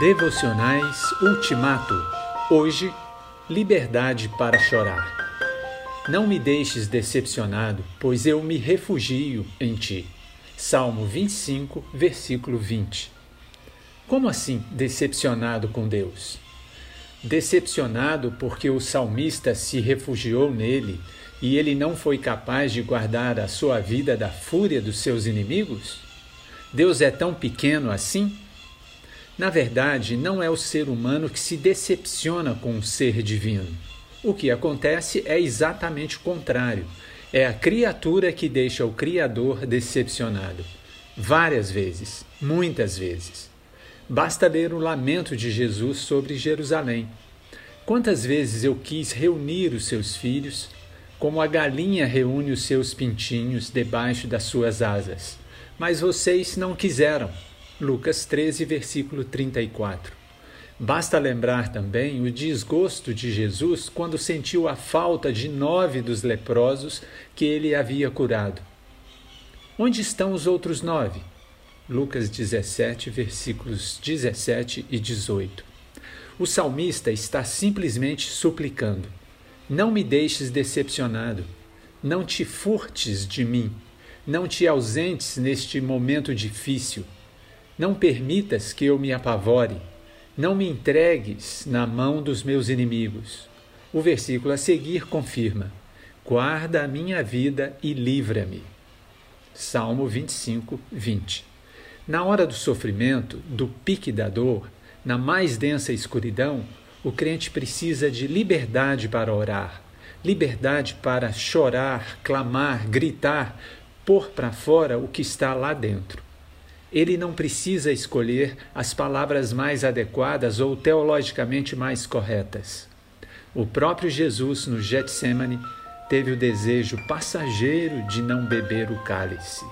Devocionais Ultimato. Hoje, liberdade para chorar. Não me deixes decepcionado, pois eu me refugio em ti. Salmo 25, versículo 20. Como assim decepcionado com Deus? Decepcionado porque o salmista se refugiou nele e ele não foi capaz de guardar a sua vida da fúria dos seus inimigos? Deus é tão pequeno assim? Na verdade, não é o ser humano que se decepciona com o ser divino. O que acontece é exatamente o contrário. É a criatura que deixa o Criador decepcionado. Várias vezes, muitas vezes. Basta ler o lamento de Jesus sobre Jerusalém. Quantas vezes eu quis reunir os seus filhos, como a galinha reúne os seus pintinhos debaixo das suas asas, mas vocês não quiseram. Lucas 13, versículo 34. Basta lembrar também o desgosto de Jesus quando sentiu a falta de nove dos leprosos que ele havia curado. Onde estão os outros nove? Lucas 17, versículos 17 e 18. O salmista está simplesmente suplicando: Não me deixes decepcionado, não te furtes de mim, não te ausentes neste momento difícil. Não permitas que eu me apavore, não me entregues na mão dos meus inimigos. O versículo a seguir confirma: Guarda a minha vida e livra-me. Salmo 25, 20. Na hora do sofrimento, do pique da dor, na mais densa escuridão, o crente precisa de liberdade para orar, liberdade para chorar, clamar, gritar, pôr para fora o que está lá dentro. Ele não precisa escolher as palavras mais adequadas ou teologicamente mais corretas. O próprio Jesus, no Getsemane, teve o desejo passageiro de não beber o cálice.